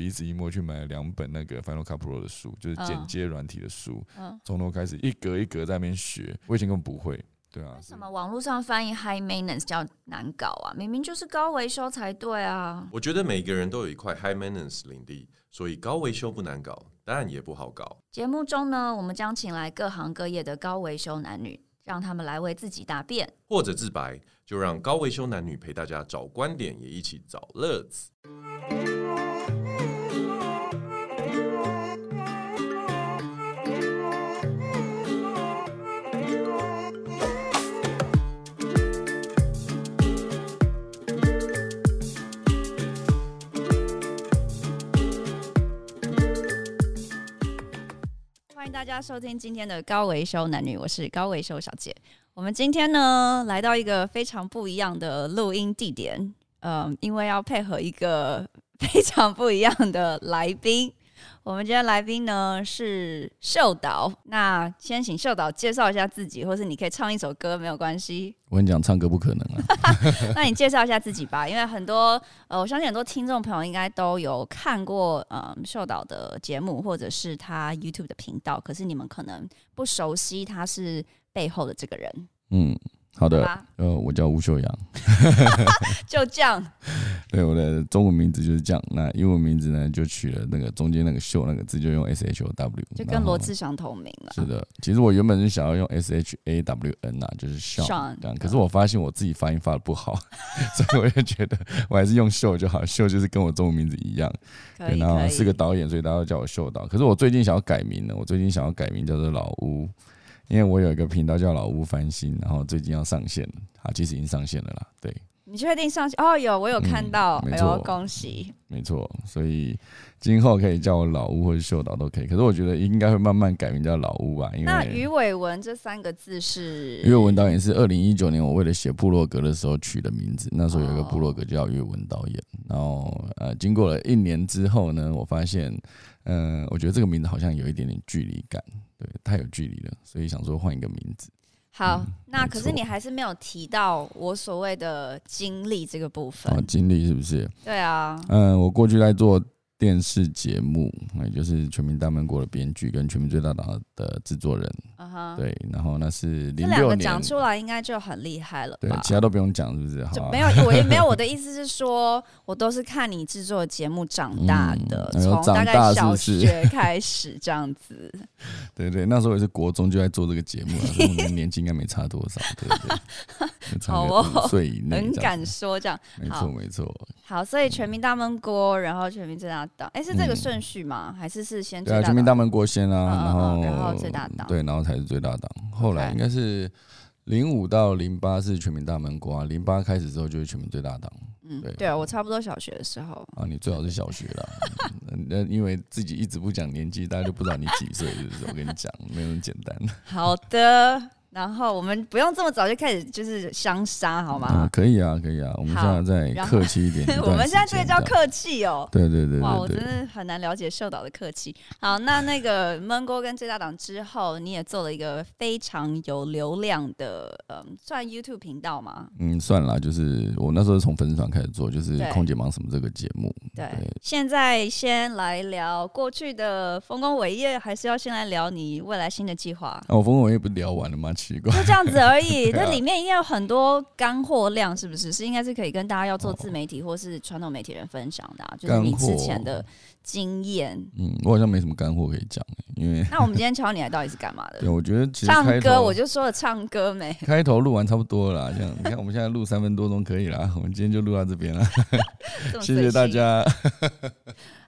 鼻子一摸去买了两本那个 Final Cut Pro 的书，就是剪接软体的书，从头开始一格一格在那边学，我以前根本不会。对啊，为什么网络上翻译 high maintenance 叫难搞啊？明明就是高维修才对啊！我觉得每个人都有一块 high maintenance 领地，所以高维修不难搞，当然也不好搞。节目中呢，我们将请来各行各业的高维修男女，让他们来为自己答辩或者自白，就让高维修男女陪大家找观点，也一起找乐子。欢迎大家收听今天的高维修男女，我是高维修小姐。我们今天呢，来到一个非常不一样的录音地点，嗯，因为要配合一个 非常不一样的来宾。我们今天来宾呢是秀导，那先请秀导介绍一下自己，或是你可以唱一首歌，没有关系。我跟你讲，唱歌不可能啊。那你介绍一下自己吧，因为很多呃，我相信很多听众朋友应该都有看过嗯秀导的节目，或者是他 YouTube 的频道，可是你们可能不熟悉他是背后的这个人。嗯。好的，呃，我叫吴秀阳，就这样。对，我的中文名字就是这样。那英文名字呢，就取了那个中间那个秀那个字，就用 S H O W，就跟罗志祥同名了。是的，其实我原本是想要用 S H A W N 啊，就是 Sean 这样。可是我发现我自己发音发的不好，所以我就觉得我还是用秀就好。秀就是跟我中文名字一样。对，然后是个导演，所以大家都叫我秀导。可是我最近想要改名了，我最近想要改名叫做老屋。因为我有一个频道叫老屋翻新，然后最近要上线，啊，其实已经上线了啦。对，你确定上去？哦，有，我有看到，嗯、没错、哎，恭喜，没错。所以今后可以叫我老吴或者秀导都可以。可是我觉得应该会慢慢改名叫老吴吧。因为那鱼尾纹这三个字是鱼尾纹导演是二零一九年我为了写部落格的时候取的名字。那时候有一个部落格叫鱼尾纹导演，然后呃，经过了一年之后呢，我发现，嗯、呃，我觉得这个名字好像有一点点距离感。对，太有距离了，所以想说换一个名字。好，嗯、那可是你还是没有提到我所谓的经历这个部分。哦，经历是不是？对啊。嗯，我过去在做。电视节目，也就是《全民大闷锅》的编剧跟《全民最大党》的制作人，uh -huh. 对，然后那是零六年讲出来应该就很厉害了吧？对，其他都不用讲，是不是？好，没有，我也没有。我的意思是说，我都是看你制作的节目长大的，从、嗯、大概小学开始这样子。对，对对，那时候也是国中就在做这个节目了，所以我们年纪应该没差多少，对不对？好哦，岁以内很敢说这样，没错没错。好，所以《全民大闷锅》，然后《全民最大党》，哎，是这个顺序吗？还是是先？对啊，《全民大闷锅》先啊，然后然后最大党，对，然后才是最大党。后来应该是零五到零八是《全民大闷锅》，零八开始之后就是《全民最大党》。嗯，对啊，我差不多小学的时候。啊，你最好是小学啦，那因为自己一直不讲年纪，大家就不知道你几岁，是不是？我跟你讲，没有那么简单。好的。然后我们不用这么早就开始就是相杀，好吗？啊，可以啊，可以啊。我们现在再客气一点。我们现在这个叫客气哦。对对对，哇，我真的很难了解秀导的客气。好，那那个闷锅跟最大党之后，你也做了一个非常有流量的，嗯，算 YouTube 频道吗？嗯，算了，就是我那时候从粉丝团开始做，就是空姐忙什么这个节目对。对。现在先来聊过去的丰功伟业，还是要先来聊你未来新的计划？啊，我丰功伟业不聊完了吗？奇怪，就这样子而已。这里面应该有很多干货量，是不是？是应该是可以跟大家要做自媒体或是传统媒体人分享的，啊，就是你之前的经验。嗯，我好像没什么干货可以讲，因为那我们今天 敲你来到底是干嘛的？对，我觉得其实唱歌，我就说了唱歌没。开头录完差不多了啦，这样你看我们现在录三分多钟可以了，我们今天就录到这边了，谢谢大家。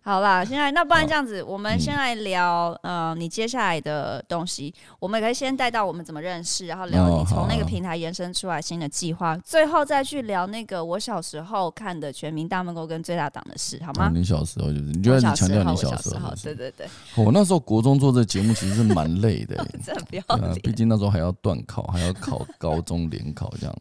好啦，现在那不然这样子，我们先来聊，嗯、呃，你接下来的东西，我们可以先带到我们怎么认识，然后聊你从那个平台延伸出来新的计划，最后再去聊那个我小时候看的《全民大闷锅》跟最大党的事，好吗？你小时候就是，你就要强调你小时候，对对对。我那时候国中做这个节目其实是蛮累的，真的不要 脸，毕竟那时候还要段考，还要考高中联考这样。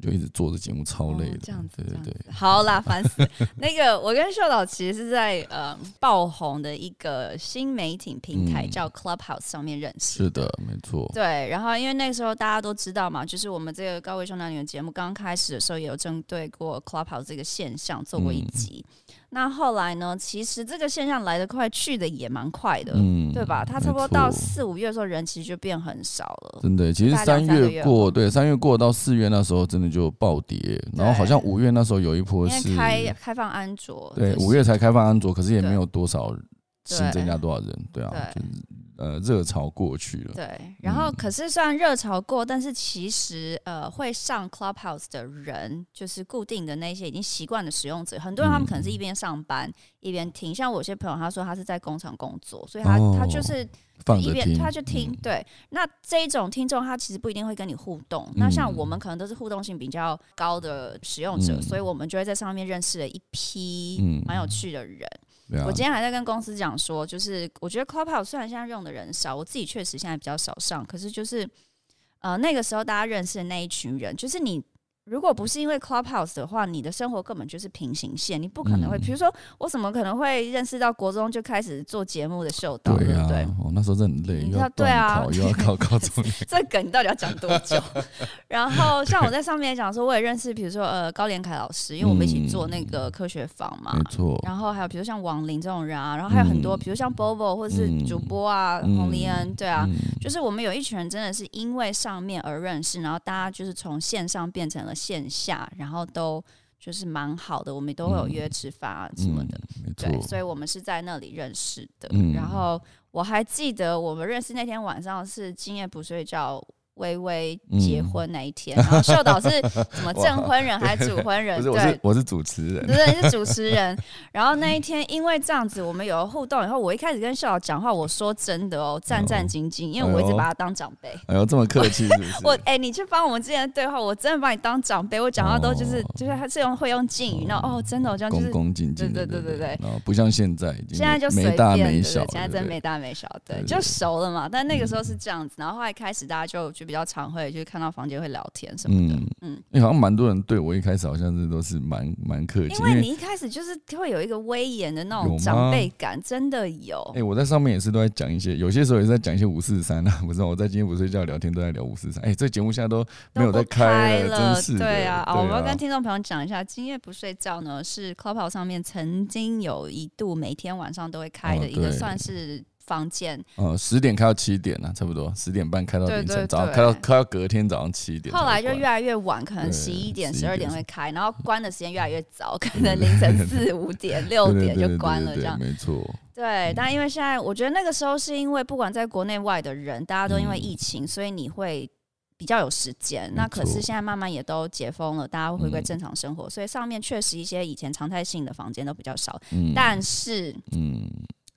就一直做着节目，超累的。哦、这样子，对对对。好啦，烦死。那个，我跟秀导其实是在呃爆红的一个新媒体平台、嗯、叫 Clubhouse 上面认识。是的，没错。对，然后因为那个时候大家都知道嘛，就是我们这个高维修男女的节目刚开始的时候，也有针对过 Clubhouse 这个现象做过一集。嗯那后来呢？其实这个现象来得快，去的也蛮快的，嗯，对吧？它差不多到四五月的时候，人其实就变很少了。真的，其实三月过，对，三月过到四月那时候，真的就暴跌。然后好像五月那时候有一波是开开放安卓，对，五月才开放安卓，可是也没有多少新增加多少人，对啊，就是。呃，热潮过去了。对，然后可是虽然热潮过，嗯、但是其实呃，会上 Clubhouse 的人，就是固定的那些已经习惯的使用者，很多人他们可能是一边上班、嗯、一边听。像我有些朋友，他说他是在工厂工作，所以他、哦、他就是一边他就听。嗯、对，那这一种听众他其实不一定会跟你互动。嗯、那像我们可能都是互动性比较高的使用者，嗯、所以我们就会在上面认识了一批蛮有趣的人。我今天还在跟公司讲说，就是我觉得 Clubhouse 虽然现在用的人少，我自己确实现在比较少上，可是就是，呃，那个时候大家认识的那一群人，就是你。如果不是因为 Clubhouse 的话，你的生活根本就是平行线，你不可能会。比如说，我怎么可能会认识到国中就开始做节目的秀导？对啊，对，哦，那时候真的很累，要对啊，又要考高中。这梗你到底要讲多久？然后像我在上面讲说，我也认识，比如说呃高连凯老师，因为我们一起做那个科学坊嘛，没错。然后还有比如像王林这种人啊，然后还有很多，比如像 Bobo 或者是主播啊，洪丽恩，对啊，就是我们有一群人真的是因为上面而认识，然后大家就是从线上变成了。线下，然后都就是蛮好的，我们都会有约吃饭啊什么的，嗯嗯、对，所以我们是在那里认识的。嗯、然后我还记得我们认识那天晚上是今夜不睡觉。微微结婚那一天，然后秀导是什么 证婚人还是主婚人？对，我是我是主持人，对，你是主持人。然后那一天，因为这样子，我们有了互动以后，我一开始跟秀导讲话，我说真的哦，战战兢兢，因为我一直把他当长辈。哎呦，这么客气是不是？我哎，你去帮我们之前的对话，我真的把你当长辈，我讲话都就是就是他是用会用敬语，然后哦，真的，我这样就是恭恭敬敬，对对对对对，不像现在，现在就没大没小，现在真没大没小，对，就熟了嘛。但那个时候是这样子，然后后来开始大家就就比较常会就是。看到房间会聊天什么的，嗯嗯，因为好像蛮多人对我一开始好像是都是蛮蛮客气，因为你一开始就是会有一个威严的那种长辈感，真的有。哎，我在上面也是都在讲一些，有些时候也是在讲一些五四三啊，不是我在今天不睡觉聊天都在聊五四三。哎，这节目现在都没有在开了，真是对啊。我们要跟听众朋友讲一下，今夜不睡觉呢是 Clubhouse 上面曾经有一度每天晚上都会开的一个算是。房间，呃，十点开到七点呢，差不多十点半开到凌晨，早上开到开到隔天早上七点。后来就越来越晚，可能十一点、十二点会开，然后关的时间越来越早，可能凌晨四五点、六点就关了，这样。没错。对，但因为现在，我觉得那个时候是因为不管在国内外的人，大家都因为疫情，所以你会比较有时间。那可是现在慢慢也都解封了，大家会回归正常生活，所以上面确实一些以前常态性的房间都比较少。但是，嗯。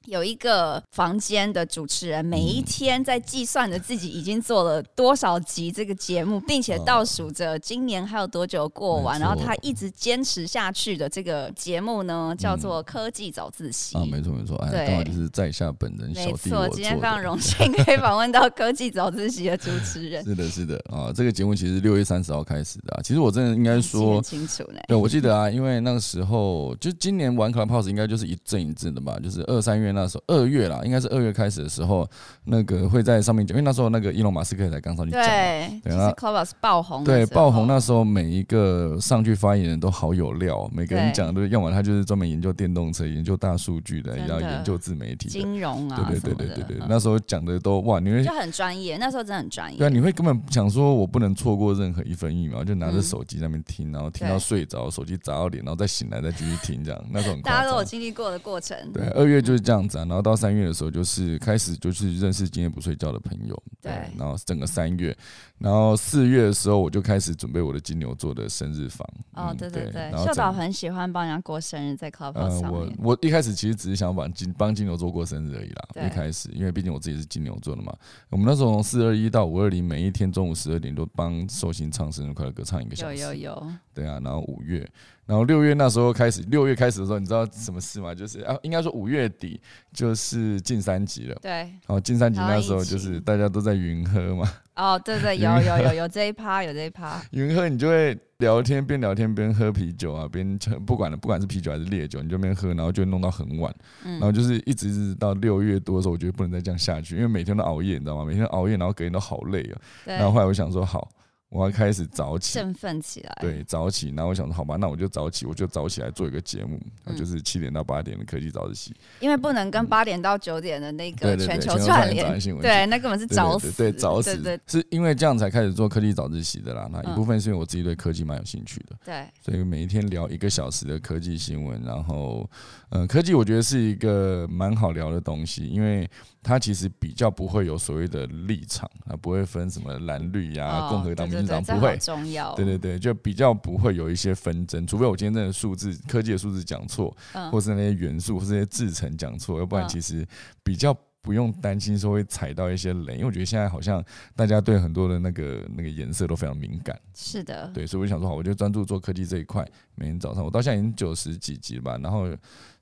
有一个房间的主持人，每一天在计算着自己已经做了多少集这个节目，并且倒数着今年还有多久过完，然后他一直坚持下去的这个节目呢，叫做《科技早自习》啊，没错没错，哎，刚好就是在下本人，没错，今天非常荣幸可以访问到《科技早自习》的主持人。是的，是的啊，这个节目其实六月三十号开始的，其实我真的应该说很清楚呢。对，我记得啊，因为那个时候就今年玩 Clubhouse 应该就是一阵一阵的吧，就是二三月。那时候二月啦，应该是二月开始的时候，那个会在上面讲，因为那时候那个伊隆马斯克才刚上去讲，对，对啊，Clubhouse 爆红，对，爆红那时候每一个上去发言人都好有料，每个人讲的都用完，他就是专门研究电动车、研究大数据的，然后研究自媒体、金融啊，对对对对对对，那时候讲的都哇，你会就很专业，那时候真的很专业，对啊，你会根本想说我不能错过任何一分一秒，就拿着手机在那边听，然后听到睡着，手机砸到脸，然后再醒来再继续听，这样那种大家都有经历过的过程，对，二月就是这样子啊，然后到三月。的时候就是开始就是认识今天不睡觉的朋友，对，然后整个三月，然后四月的时候我就开始准备我的金牛座的生日房。哦，对对对，秀导很喜欢帮人家过生日，在 Clubhouse 上面。我我一开始其实只是想帮金帮金牛座过生日而已啦。一开始，因为毕竟我自己是金牛座的嘛。我们那时候从四二一到五二零，每一天中午十二点都帮寿星唱生日快乐歌，唱一个小时。有有有。对啊，然后五月。然后六月那时候开始，六月开始的时候，你知道什么事吗？就是啊，应该说五月底就是进三级了。对。然后进三级那时候就是大家都在云喝嘛。哦，对对，有有有有这一趴，有这一趴。云喝，你就会聊天，边聊天边喝啤酒啊，边不管了，不管是啤酒还是烈酒，你就边喝，然后就弄到很晚。嗯。然后就是一直一直到六月多的时候，我觉得不能再这样下去，因为每天都熬夜，你知道吗？每天都熬夜，然后隔天都好累啊。对。然后后来我想说，好。我要开始早起，振奋起来。对，早起。然后我想说，好吧，那我就早起，我就早起来做一个节目，嗯、就是七点到八点的科技早自习。因为不能跟八点到九点的那个全球串联，对，对，对，那根本是早死。对，早死。对是因为这样才开始做科技早自习的啦。那一部分是因为我自己对科技蛮有兴趣的。对。所以每一天聊一个小时的科技新闻，然后，嗯、呃，科技我觉得是一个蛮好聊的东西，因为。它其实比较不会有所谓的立场，啊，不会分什么蓝绿呀、啊、共和党、民主党，不会。重要。对对对，就比较不会有一些纷争，除非我今天真的数字、科技的数字讲错，嗯、或是那些元素或是那些制成讲错，要不然其实比较不用担心说会踩到一些雷，因为我觉得现在好像大家对很多的那个那个颜色都非常敏感。是的。对，所以我就想说，好，我就专注做科技这一块。每天早上，我到现在已经九十几集了吧，然后。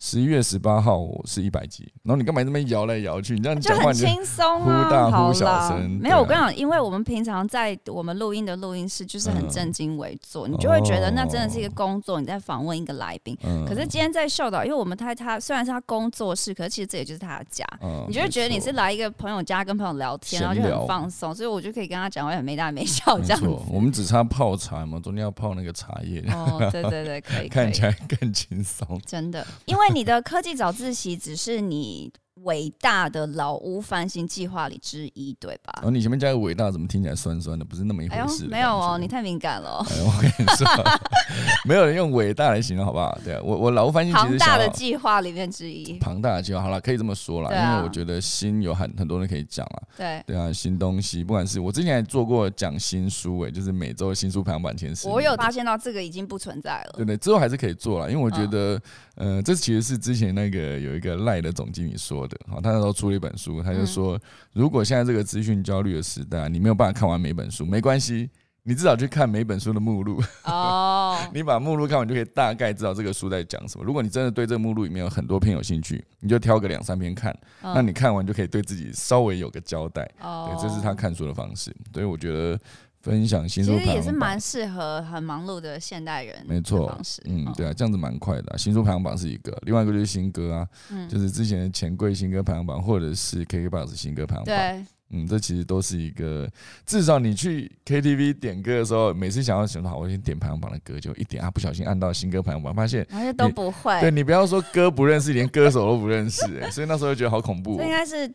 十一月十八号我是一百集，然后你干嘛这么摇来摇去？你这样就很轻松啊，忽大忽小声。没有，我跟你讲，因为我们平常在我们录音的录音室就是很正襟危坐，你就会觉得那真的是一个工作，你在访问一个来宾。可是今天在秀岛，因为我们他他虽然是他工作室，可是其实这也就是他的家，你就会觉得你是来一个朋友家跟朋友聊天，然后就很放松，所以我就可以跟他讲话很没大没小这样子。我们只差泡茶嘛，中间要泡那个茶叶。哦，对对对，可以，看起来更轻松。真的，因为你的科技早自习只是你伟大的老屋翻新计划里之一，对吧？哦，你前面加个伟大，怎么听起来酸酸的？不是那么一回事。没有哦，你太敏感了。哎，我跟你说，没有人用伟大来形容，好不好？对啊，我我老屋翻新其实庞大的计划里面之一。庞大的计划，好了，可以这么说了，因为我觉得新有很很多人可以讲啊。对对啊，新东西，不管是我之前还做过讲新书，哎，就是每周新书排行榜前十。我有发现到这个已经不存在了。对对，之后还是可以做了，因为我觉得，呃，这其实是之前那个有一个赖的总经理说的，好，他那时候出了。一本书，他就说，如果现在这个资讯焦虑的时代，你没有办法看完每本书，没关系，你至少去看每本书的目录。哦，你把目录看完，就可以大概知道这个书在讲什么。如果你真的对这个目录里面有很多篇有兴趣，你就挑个两三篇看，那你看完就可以对自己稍微有个交代。哦，对，这是他看书的方式。所以我觉得。分享新书排行榜其实也是蛮适合很忙碌的现代人，没错，嗯，对啊，这样子蛮快的啊。新书排行榜是一个，另外一个就是新歌啊，嗯，就是之前的钱柜新歌排行榜，或者是 KKBOX 新歌排行榜，对，嗯，这其实都是一个，至少你去 KTV 点歌的时候，每次想要想到好，我先点排行榜的歌，就一点啊，不小心按到新歌排行榜，发现而且都不会，对，你不要说歌不认识，连歌手都不认识，欸，所以那时候就觉得好恐怖。这应该是。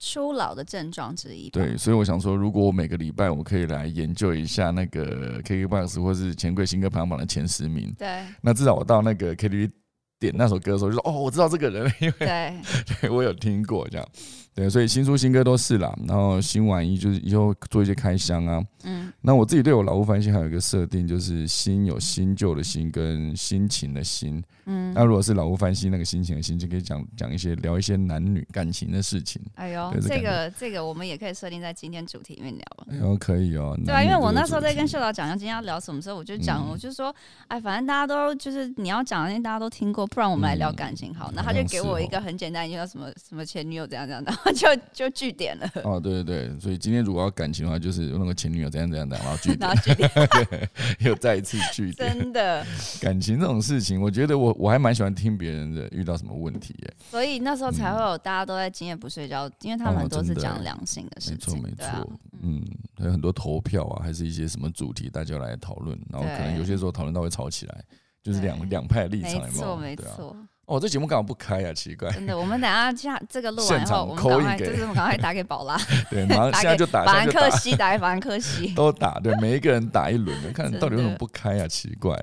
初老的症状之一。对，所以我想说，如果我每个礼拜我可以来研究一下那个 KKBOX 或是钱柜新歌排行榜的前十名，对，那至少我到那个 KTV 点那首歌的时候，就说哦，我知道这个人，因为对，对我有听过这样。对，所以新书新歌都是啦，然后新玩意就是以后做一些开箱啊。嗯，那我自己对我老屋翻新还有一个设定，就是新有新旧的新跟心情的新。嗯，那如果是老屋翻新那个心情的心，情可以讲讲一些聊一些男女感情的事情。哎呦，这个这个我们也可以设定在今天主题里面聊。哎呦，可以哦。对啊，因为我那时候在跟秀导讲要今天要聊什么时候，我就讲，嗯、我就说，哎，反正大家都就是你要讲的，大家都听过，不然我们来聊感情好。那、嗯、他就给我一个很简单，就叫什么什么前女友怎样怎样，然后就就。据点了哦，对对对，所以今天如果要感情的话，就是那个前女友怎样怎样的，然后据点，然后据又再一次据点，真的感情这种事情，我觉得我我还蛮喜欢听别人的遇到什么问题耶，所以那时候才会有大家都在今夜不睡觉，嗯、因为他们很多是讲良性的事情，没错没错，嗯，还有很多投票啊，还是一些什么主题，大家来讨论，然后可能有些时候讨论到会吵起来，就是两两派立场，没错没错。哦，这节目干嘛不开啊？奇怪。真的，我们等下下这个录完后，我们赶快就是赶快打给宝拉。对，马上现在就打。法兰克西打给法兰克西。都打，对，每一个人打一轮，看到底为什么不开啊？奇怪。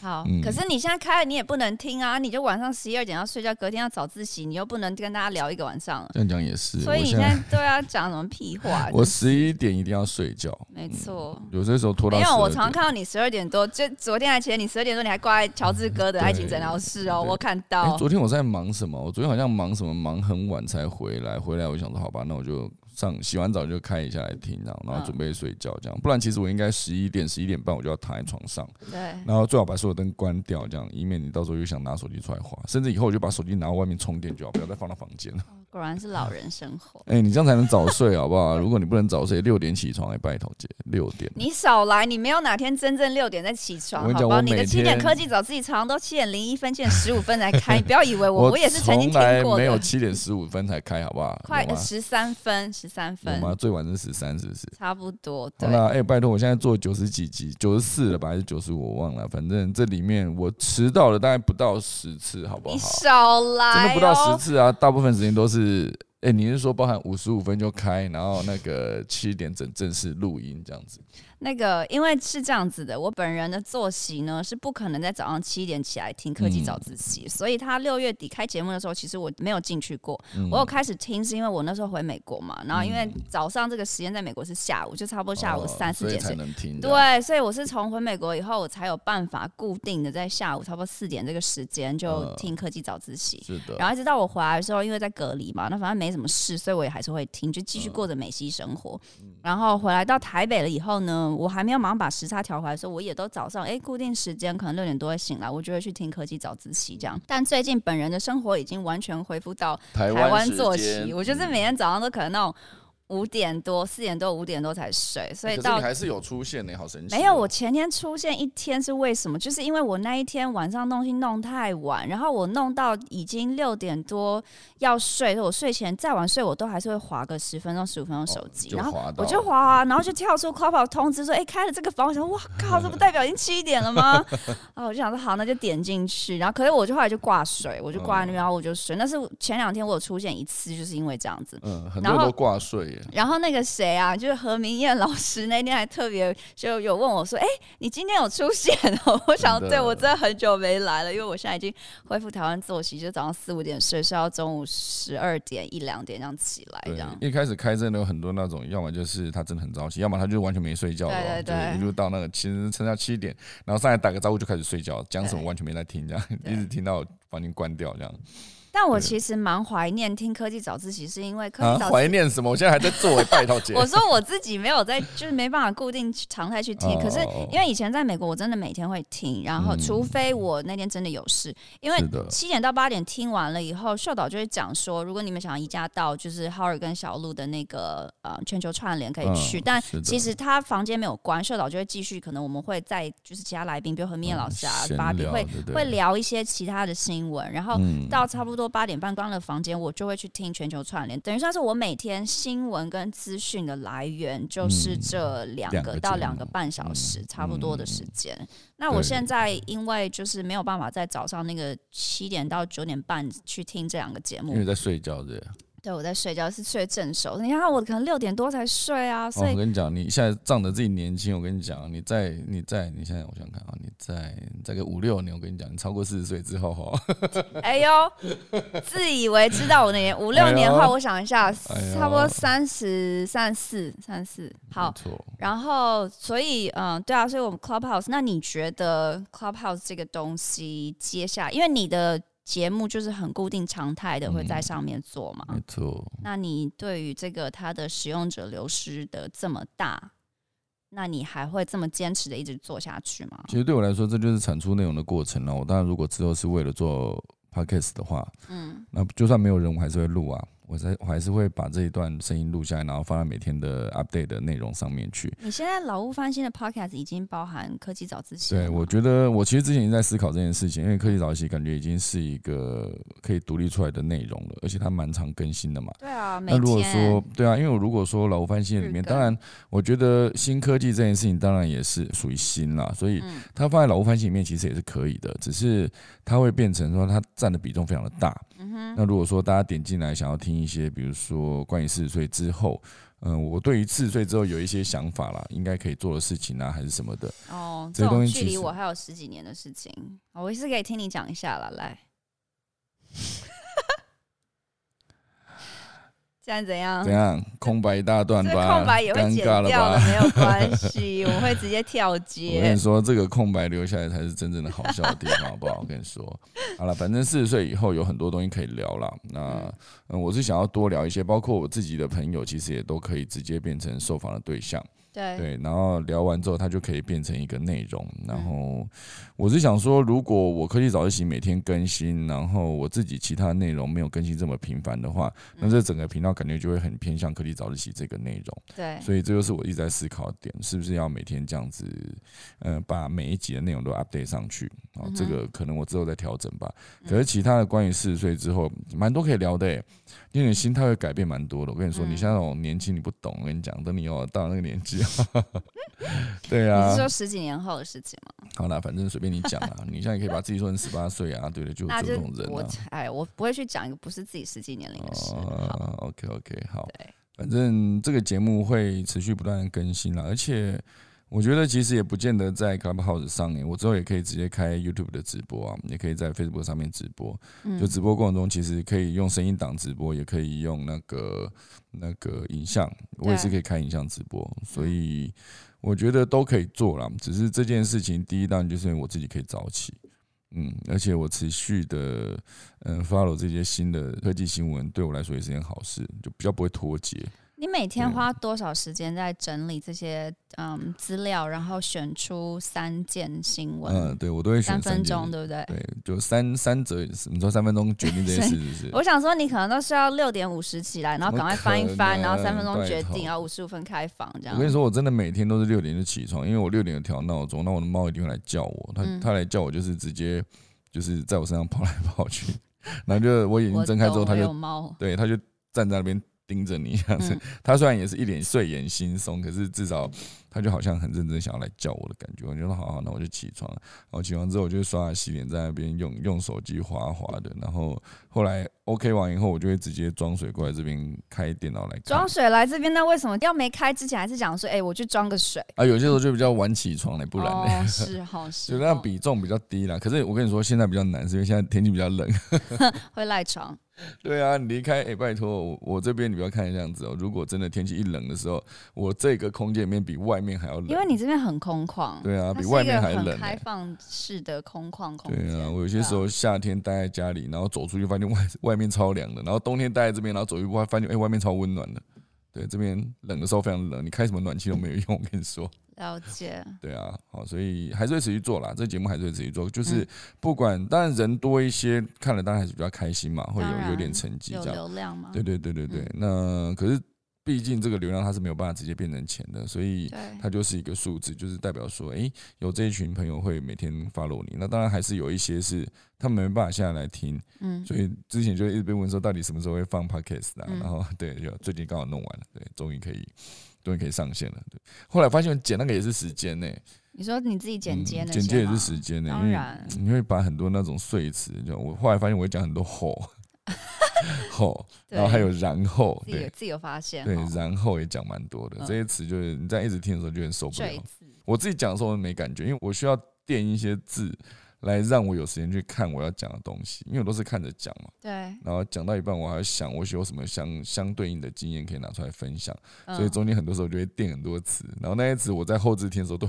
好，可是你现在开了，你也不能听啊！你就晚上十一二点要睡觉，隔天要早自习，你又不能跟大家聊一个晚上。这样讲也是，所以你现在都要讲什么屁话？我十一点一定要睡觉，没错。有些时候拖到。没有，我常常看到你十二点多，就昨天还前你十二点多你还挂在乔治哥的爱情诊疗室哦，我看到。昨天我在忙什么？我昨天好像忙什么，忙很晚才回来。回来我想说，好吧，那我就。上洗完澡就开一下来听，然后然后准备睡觉这样，不然其实我应该十一点十一点半我就要躺在床上，对，然后最好把所有灯关掉，这样以免你到时候又想拿手机出来滑，甚至以后我就把手机拿到外面充电就好，不要再放到房间了。果然是老人生活。哎、欸，你这样才能早睡，好不好？如果你不能早睡，六点起床，哎，拜托姐，六点。你少来，你没有哪天真正六点再起床，好不好？你的七点科技早自习常常都七点零一分、七点十五分才开，你不要以为我我也是曾经听过的。没有七点十五分才开，好不好？快十三分，十三分。吗？最晚是十三，是不是？差不多。好了，哎、欸，拜托，我现在做九十几集，九十四了吧？还是九十五？我忘了。反正这里面我迟到了大概不到十次，好不好？你少来、哦，真的不到十次啊！大部分时间都是。哎、欸，你是说包含五十五分就开，然后那个七点整正式录音这样子？那个，因为是这样子的，我本人的作息呢是不可能在早上七点起来听科技早自习，嗯，所以他六月底开节目的时候，其实我没有进去过，嗯。我有开始听是因为我那时候回美国嘛，然后因为早上这个时间在美国是下午，就差不多下午三四点，哦，才能听。对，所以我是从回美国以后，我才有办法固定的在下午差不多四点这个时间就听科技早自习，呃。是的。然后一直到我回来的时候，因为在隔离嘛，那反正没什么事，所以我也还是会听，就继续过着美西生活，呃。然后回来到台北了以后呢，我还没有马上把把时差调回来的时候，我也都早上哎、欸，固定时间可能六点多会醒来，我就会去听科技早自习这样。但最近本人的生活已经完全恢复到台湾作息，我就是每天早上都可能那种。五点多、四点多、五点多才睡，所以到、欸、你还是有出现呢、欸，好神奇、喔。没有，我前天出现一天是为什么？就是因为我那一天晚上东西弄太晚，然后我弄到已经六点多要睡，我睡前再晚睡，我都还是会划个十分钟、十五分钟手机、哦，然后我就滑滑，然后就跳出 Clubhouse 通知说：“哎、欸，开了这个房。”我想，哇靠，这不代表已经七点了吗？然 后我就想说，好，那就点进去。然后可是我就后来就挂水，我就挂那边，然后我就睡。那是前两天我有出现一次，就是因为这样子。嗯，很多人都挂睡。然后那个谁啊，就是何明艳老师那天还特别就有问我说：“哎、欸，你今天有出现哦？” 我想，对我真的很久没来了，因为我现在已经恢复台湾作息，就早上四五点睡，睡到中午十二点一两点这样起来。这样一开始开真的有很多那种，要么就是他真的很早起，要么他就完全没睡觉，对对对，一路到那个其实撑到七点，然后上来打个招呼就开始睡觉，讲什么完全没在听，这样一直听到房间关掉这样。但我其实蛮怀念听科技早自习，是因为科技早怀、啊、念什么？我现在还在作为 拜托姐。我说我自己没有在，就是没办法固定常态去听。可是因为以前在美国，我真的每天会听，然后除非我那天真的有事，因为七点到八点听完了以后，秀导就会讲说，如果你们想要移驾到就是 Howard 跟小鹿的那个呃全球串联可以去，但其实他房间没有关，秀导就会继续，可能我们会在就是其他来宾，比如何明谚老师啊、芭比会会聊一些其他的新闻，然后到差不多。八点半关了房间，我就会去听全球串联，等于算是我每天新闻跟资讯的来源，就是这两个到两个半小时差不多的时间。那我现在因为就是没有办法在早上那个七点到九点半去听这两个节目，因为在睡觉的。对，我在睡觉，是睡正熟。你看，我可能六点多才睡啊。所以、哦、我跟你讲，你现在仗着自己年轻，我跟你讲，你在你在你现在，我想看啊，你在再个五六年，我跟你讲，你超过四十岁之后哈。哎呦，自以为知道我那年五六年后，我想一下，哎、差不多三十三四三四。好，然后所以嗯，对啊，所以我们 Clubhouse，那你觉得 Clubhouse 这个东西，接下来因为你的。节目就是很固定常态的会在上面做嘛？没错。那你对于这个它的使用者流失的这么大，那你还会这么坚持的一直做下去吗？其实对我来说，这就是产出内容的过程了。我当然，如果之后是为了做 podcast 的话，嗯，那就算没有人，我还是会录啊。我在我还是会把这一段声音录下来，然后放在每天的 update 的内容上面去。你现在老屋翻新的 podcast 已经包含科技早自习？对，我觉得我其实之前已经在思考这件事情，因为科技早自习感觉已经是一个可以独立出来的内容了，而且它蛮常更新的嘛。对啊，那如果说对啊，因为我如果说老屋翻新里面，当然我觉得新科技这件事情当然也是属于新啦，所以它放在老屋翻新里面其实也是可以的，只是它会变成说它占的比重非常的大。那如果说大家点进来想要听一些，比如说。说关于四十岁之后，嗯，我对于四十岁之后有一些想法啦，应该可以做的事情啊，还是什么的。哦，这种距离我还有十几年的事情，我也是可以听你讲一下了，来。现在怎样？怎样？空白一大段吧。空白也会剪掉的，没有关系，我会直接跳接。我跟你说，这个空白留下来才是真正的好笑的地方，好不好？我跟你说，好了，反正四十岁以后有很多东西可以聊了。那嗯，我是想要多聊一些，包括我自己的朋友，其实也都可以直接变成受访的对象。对对，然后聊完之后，它就可以变成一个内容。然后我是想说，如果我科技早自习每天更新，然后我自己其他内容没有更新这么频繁的话，那这整个频道感觉就会很偏向科技早自习这个内容。对，所以这就是我一直在思考的点，是不是要每天这样子，呃，把每一集的内容都 update 上去。哦，这个可能我之后再调整吧。可是其他的关于四十岁之后，蛮多可以聊的诶，因为你心态会改变蛮多的。我跟你说，你像那种年轻，你不懂。我跟你讲，等你要到那个年纪。对啊，你是说十几年后的事情吗？好啦，反正随便你讲啦。你现在可以把自己说成十八岁啊，对的，就这种人啊。哎，我不会去讲一个不是自己实际年龄的事。哦，OK OK，好。反正这个节目会持续不断更新了，而且。我觉得其实也不见得在 Clubhouse 上面，我之后也可以直接开 YouTube 的直播啊，也可以在 Facebook 上面直播。就直播过程中，其实可以用声音档直播，也可以用那个那个影像，我也是可以开影像直播，所以我觉得都可以做啦。只是这件事情，第一当然就是因为我自己可以早起，嗯，而且我持续的嗯 follow 这些新的科技新闻，对我来说也是件好事，就比较不会脱节。你每天花多少时间在整理这些嗯资料，然后选出三件新闻？嗯，对我都会选三分钟，对不对？对，就三三则，你说三分钟决定这件事，是？我想说，你可能都是要六点五十起来，然后赶快翻一翻，然后三分钟决定，然后五十五分开房这样。我跟你说，我真的每天都是六点就起床，因为我六点有调闹钟，那我的猫一定会来叫我，它它来叫我就是直接就是在我身上跑来跑去，然后就我眼睛睁开之后，它就对它就站在那边。盯着你这样子，他虽然也是一脸睡眼惺忪，可是至少他就好像很认真想要来叫我的感觉。我觉得好好，那我就起床了。然后起床之后，我就刷牙洗脸，在那边用用手机滑滑的。然后后来 OK 完以后，我就会直接装水过来这边开电脑来装水来这边。那为什么要没开之前还是讲说，哎、欸，我去装个水啊？有些时候就比较晚起床嘞，不然呢？哦、是好 是，就那样比重比较低啦。可是我跟你说，现在比较难，是因为现在天气比较冷，会赖床。对啊，你离开哎、欸，拜托我，我这边你不要看这样子哦。如果真的天气一冷的时候，我这个空间里面比外面还要冷，因为你这边很空旷。对啊，比外面还冷。开放式的空旷空间。对啊，我有些时候夏天待在家里，然后走出去发现外外面超凉的，然后冬天待在这边，然后走一步发现哎、欸，外面超温暖的。对，这边冷的时候非常冷，你开什么暖气都没有用，我跟你说。了解。对啊，好，所以还是会持续做啦。这节目还是会持续做，就是不管，当然人多一些，看了当然还是比较开心嘛，会有有点成绩这样。有流量嘛？对对对对对。嗯、那可是。毕竟这个流量它是没有办法直接变成钱的，所以它就是一个数字，就是代表说，哎，有这一群朋友会每天 follow 你。那当然还是有一些是他们没办法现在来听，嗯，所以之前就一直被问说，到底什么时候会放 podcast 啊？然后对，就最近刚好弄完了，对，终于可以，终于可以上线了。对，后来发现剪那个也是时间呢。你说你自己剪接呢？剪接也是时间呢，当然，你会把很多那种碎词，就我后来发现我会讲很多吼。吼，然后还有然后，对，自己有发现，对，然后也讲蛮多的。这些词就是你在一直听的时候就很受不了。我自己讲的时候没感觉，因为我需要垫一些字来让我有时间去看我要讲的东西，因为我都是看着讲嘛。对。然后讲到一半，我还要想我有什么相相对应的经验可以拿出来分享，所以中间很多时候就会垫很多词。然后那些词我在后置听的时候都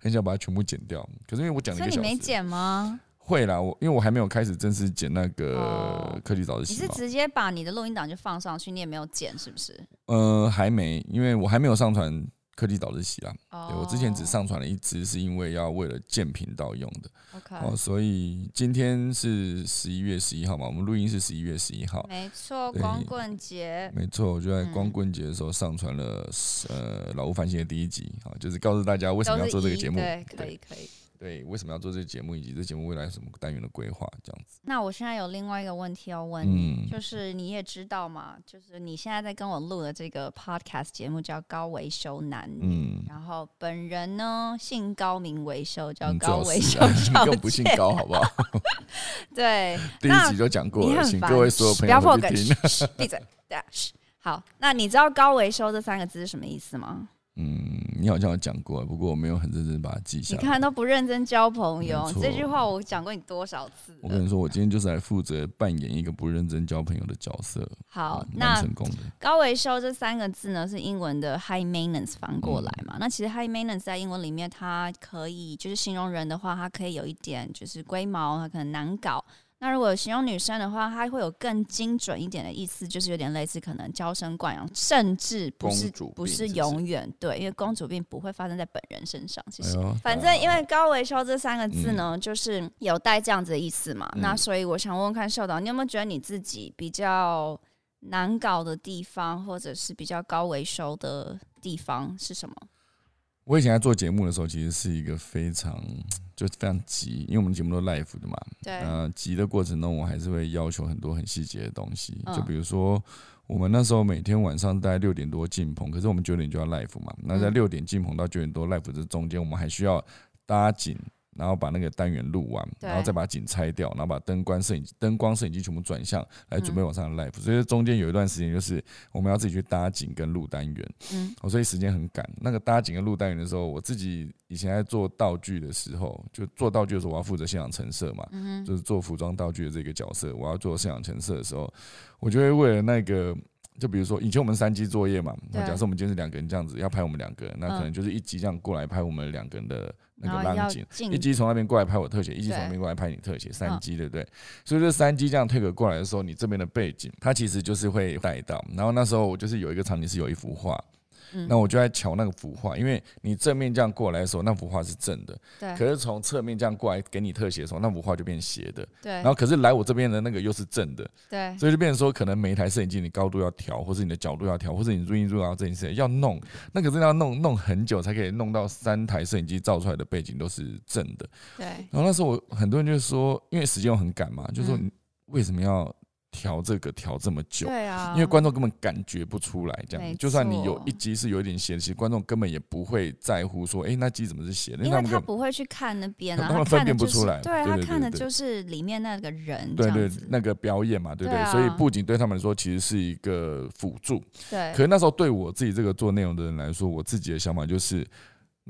很想把它全部剪掉，可是因为我讲了一个小时，所以你没剪吗？会啦，我因为我还没有开始正式剪那个科技早自习。你是直接把你的录音档就放上去，你也没有剪是不是？呃，还没，因为我还没有上传科技早自习啦。对，我之前只上传了一支，是因为要为了建频道用的。OK，哦，所以今天是十一月十一号嘛，我们录音是十一月十一号。没错，光棍节。没错，我就在光棍节的时候上传了呃老吴翻新的第一集，啊，就是告诉大家为什么要做这个节目。对，可以可以。对，为什么要做这个节目，以及这节目未来什么单元的规划，这样子。那我现在有另外一个问题要问你，嗯、就是你也知道嘛，就是你现在在跟我录的这个 podcast 节目叫高维修男女，嗯、然后本人呢姓高名维修，叫高维修小姐，又不姓高，好不好？对，第一集就讲过了，请各位所有朋友们听。闭嘴，对，好，那你知道高维修这三个字是什么意思吗？嗯，你好像有讲过，不过我没有很认真把它记下来。你看都不认真交朋友，错这句话我讲过你多少次？我跟你说，我今天就是来负责扮演一个不认真交朋友的角色。好，嗯、那成功的高维修这三个字呢，是英文的 high maintenance 翻过来嘛？嗯、那其实 high maintenance 在英文里面，它可以就是形容人的话，它可以有一点就是龟毛，它可能难搞。那如果形容女生的话，她会有更精准一点的意思，就是有点类似可能娇生惯养，甚至不是不是永远对，因为公主病不会发生在本人身上。其实，哎、反正因为高维修这三个字呢，嗯、就是有带这样子的意思嘛。嗯、那所以我想问问看，秀导，你有没有觉得你自己比较难搞的地方，或者是比较高维修的地方是什么？我以前在做节目的时候，其实是一个非常就非常急，因为我们节目都 live 的嘛。对。呃，急的过程中，我还是会要求很多很细节的东西。就比如说，我们那时候每天晚上大概六点多进棚，可是我们九点就要 live 嘛。那在六点进棚到九点多 live 这中间，我们还需要搭景。然后把那个单元录完，然后再把景拆掉，然后把灯光摄影灯光摄影机全部转向来准备往上的 live。所以中间有一段时间就是我们要自己去搭景跟录单元。嗯，所以时间很赶。那个搭景跟录单元的时候，我自己以前在做道具的时候，就做道具的时候，我要负责现场陈设嘛，就是做服装道具的这个角色，我要做现场陈设的时候，我就会为了那个。就比如说，以前我们三机作业嘛，那假设我们今天是两个人这样子要拍我们两个人，那可能就是一机这样过来拍我们两个人的那个浪景，一机从那边过来拍我特写，一机从那边过来拍你特写，三机对不对？所以这三机这样推个过来的时候，你这边的背景它其实就是会带到。然后那时候我就是有一个场景是有一幅画。那我就在瞧那个幅画，因为你正面这样过来的时候，那幅画是正的。对。可是从侧面这样过来给你特写的时候，那幅画就变斜的。对。然后可是来我这边的那个又是正的。对。所以就变成说，可能每一台摄影机你高度要调，或是你的角度要调，或是你录音录到这件事要弄，那可是要弄弄很久才可以弄到三台摄影机照出来的背景都是正的。对。然后那时候我很多人就说，因为时间又很赶嘛，就说你为什么要？调这个调这么久，对啊，因为观众根本感觉不出来，这样，就算你有一集是有一点斜的，其实观众根本也不会在乎说，哎，那集怎么是斜的？因为他不会去看那边啊，他们分辨不出来，对，他看的就是里面那个人，对对，那个表演嘛，对不对？所以不仅对他们来说其实是一个辅助，对。可是那时候对我自己这个做内容的人来说，我自己的想法就是。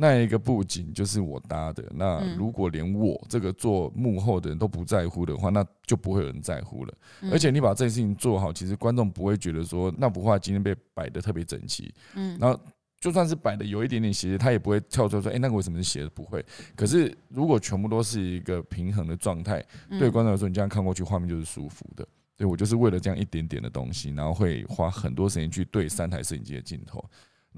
那一个布景就是我搭的，那如果连我这个做幕后的人都不在乎的话，那就不会有人在乎了。而且你把这件事情做好，其实观众不会觉得说那幅画今天被摆的特别整齐，嗯，然后就算是摆的有一点点斜，他也不会跳出来说，哎，那个为什么是斜的？不会。可是如果全部都是一个平衡的状态，对观众来说，你这样看过去画面就是舒服的。对，我就是为了这样一点点的东西，然后会花很多时间去对三台摄影机的镜头。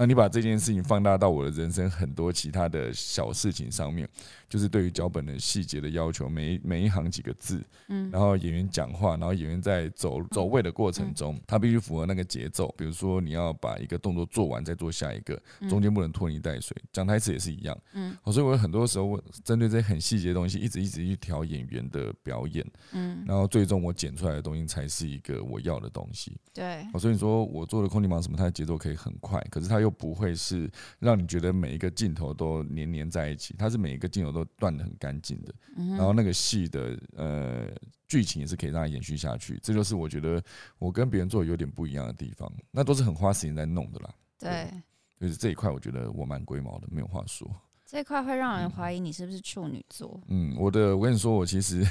那你把这件事情放大到我的人生很多其他的小事情上面，就是对于脚本的细节的要求，每一每一行几个字，嗯，然后演员讲话，然后演员在走走位的过程中，他必须符合那个节奏。比如说你要把一个动作做完再做下一个，中间不能拖泥带水。讲台词也是一样，嗯，所以我很多时候针对这些很细节的东西，一直一直去调演员的表演，嗯，然后最终我剪出来的东西才是一个我要的东西。对，所以说我做的空地忙什么，它的节奏可以很快，可是它又不会是让你觉得每一个镜头都黏黏在一起，它是每一个镜头都断的很干净的，然后那个戏的呃剧情也是可以让它延续下去，这就是我觉得我跟别人做有点不一样的地方，那都是很花时间在弄的啦。对，就是这一块我觉得我蛮龟毛的，没有话说。这一块会让人怀疑你是不是处女座？嗯，我的我跟你说，我其实。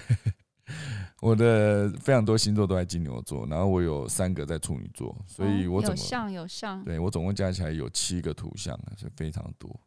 我的非常多星座都在金牛座，然后我有三个在处女座，所以我总、哦、有像有像，对我总共加起来有七个图像，所以非常多。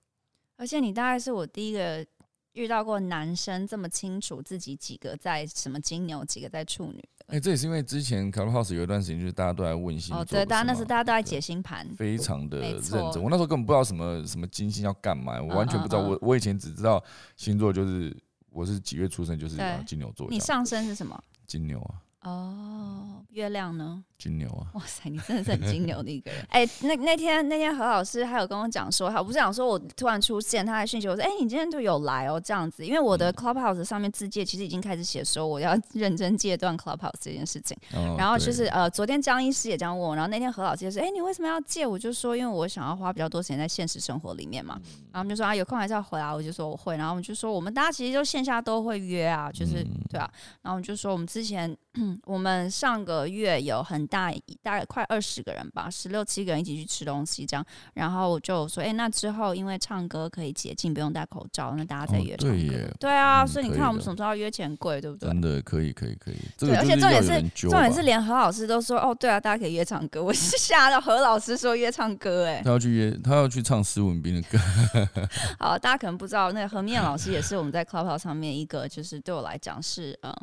而且你大概是我第一个遇到过男生这么清楚自己几个在什么金牛，几个在处女的。哎、欸，这也是因为之前 Clubhouse 有一段时间，就是大家都在问星座，哦，对，大家那时大家都在解星盘，非常的认真。我那时候根本不知道什么什么金星要干嘛，我完全不知道。我我以前只知道星座就是。我是几月出生？就是金牛座。你上升是什么？金牛啊。哦，月亮呢？金牛啊！哇塞，你真的是很金牛的一个人。哎、欸，那那天那天何老师还有跟我讲说，他不是讲说我突然出现，他还讯息我说，哎、欸，你今天都有来哦，这样子。因为我的 Clubhouse 上面自介其实已经开始写说我要 认真戒断 Clubhouse 这件事情。哦、然后就是呃，昨天张医师也这样问我，然后那天何老师就说，哎、欸，你为什么要戒？我就说，因为我想要花比较多时间在现实生活里面嘛。然后我们就说啊，有空还是要回来。我就说我会。然后我们就说，我们大家其实就线下都会约啊，就是、嗯、对啊。然后我们就说，我们之前我们上个月有很大大概。快二十个人吧，十六七个人一起去吃东西，这样，然后我就说，哎、欸，那之后因为唱歌可以解禁，不用戴口罩，那大家再约唱歌。哦、对，对啊，嗯、所以你看我们什么时候要约钱贵，对不对？真的可以，可以，可以。对，而且重点是，重点是连何老师都说，哦，对啊，大家可以约唱歌。我 是吓到何老师说约唱歌、欸，哎，他要去约，他要去唱施文斌的歌。好，大家可能不知道，那个何明谚老师也是我们在 Clubhouse 上面一个，就是对我来讲是嗯。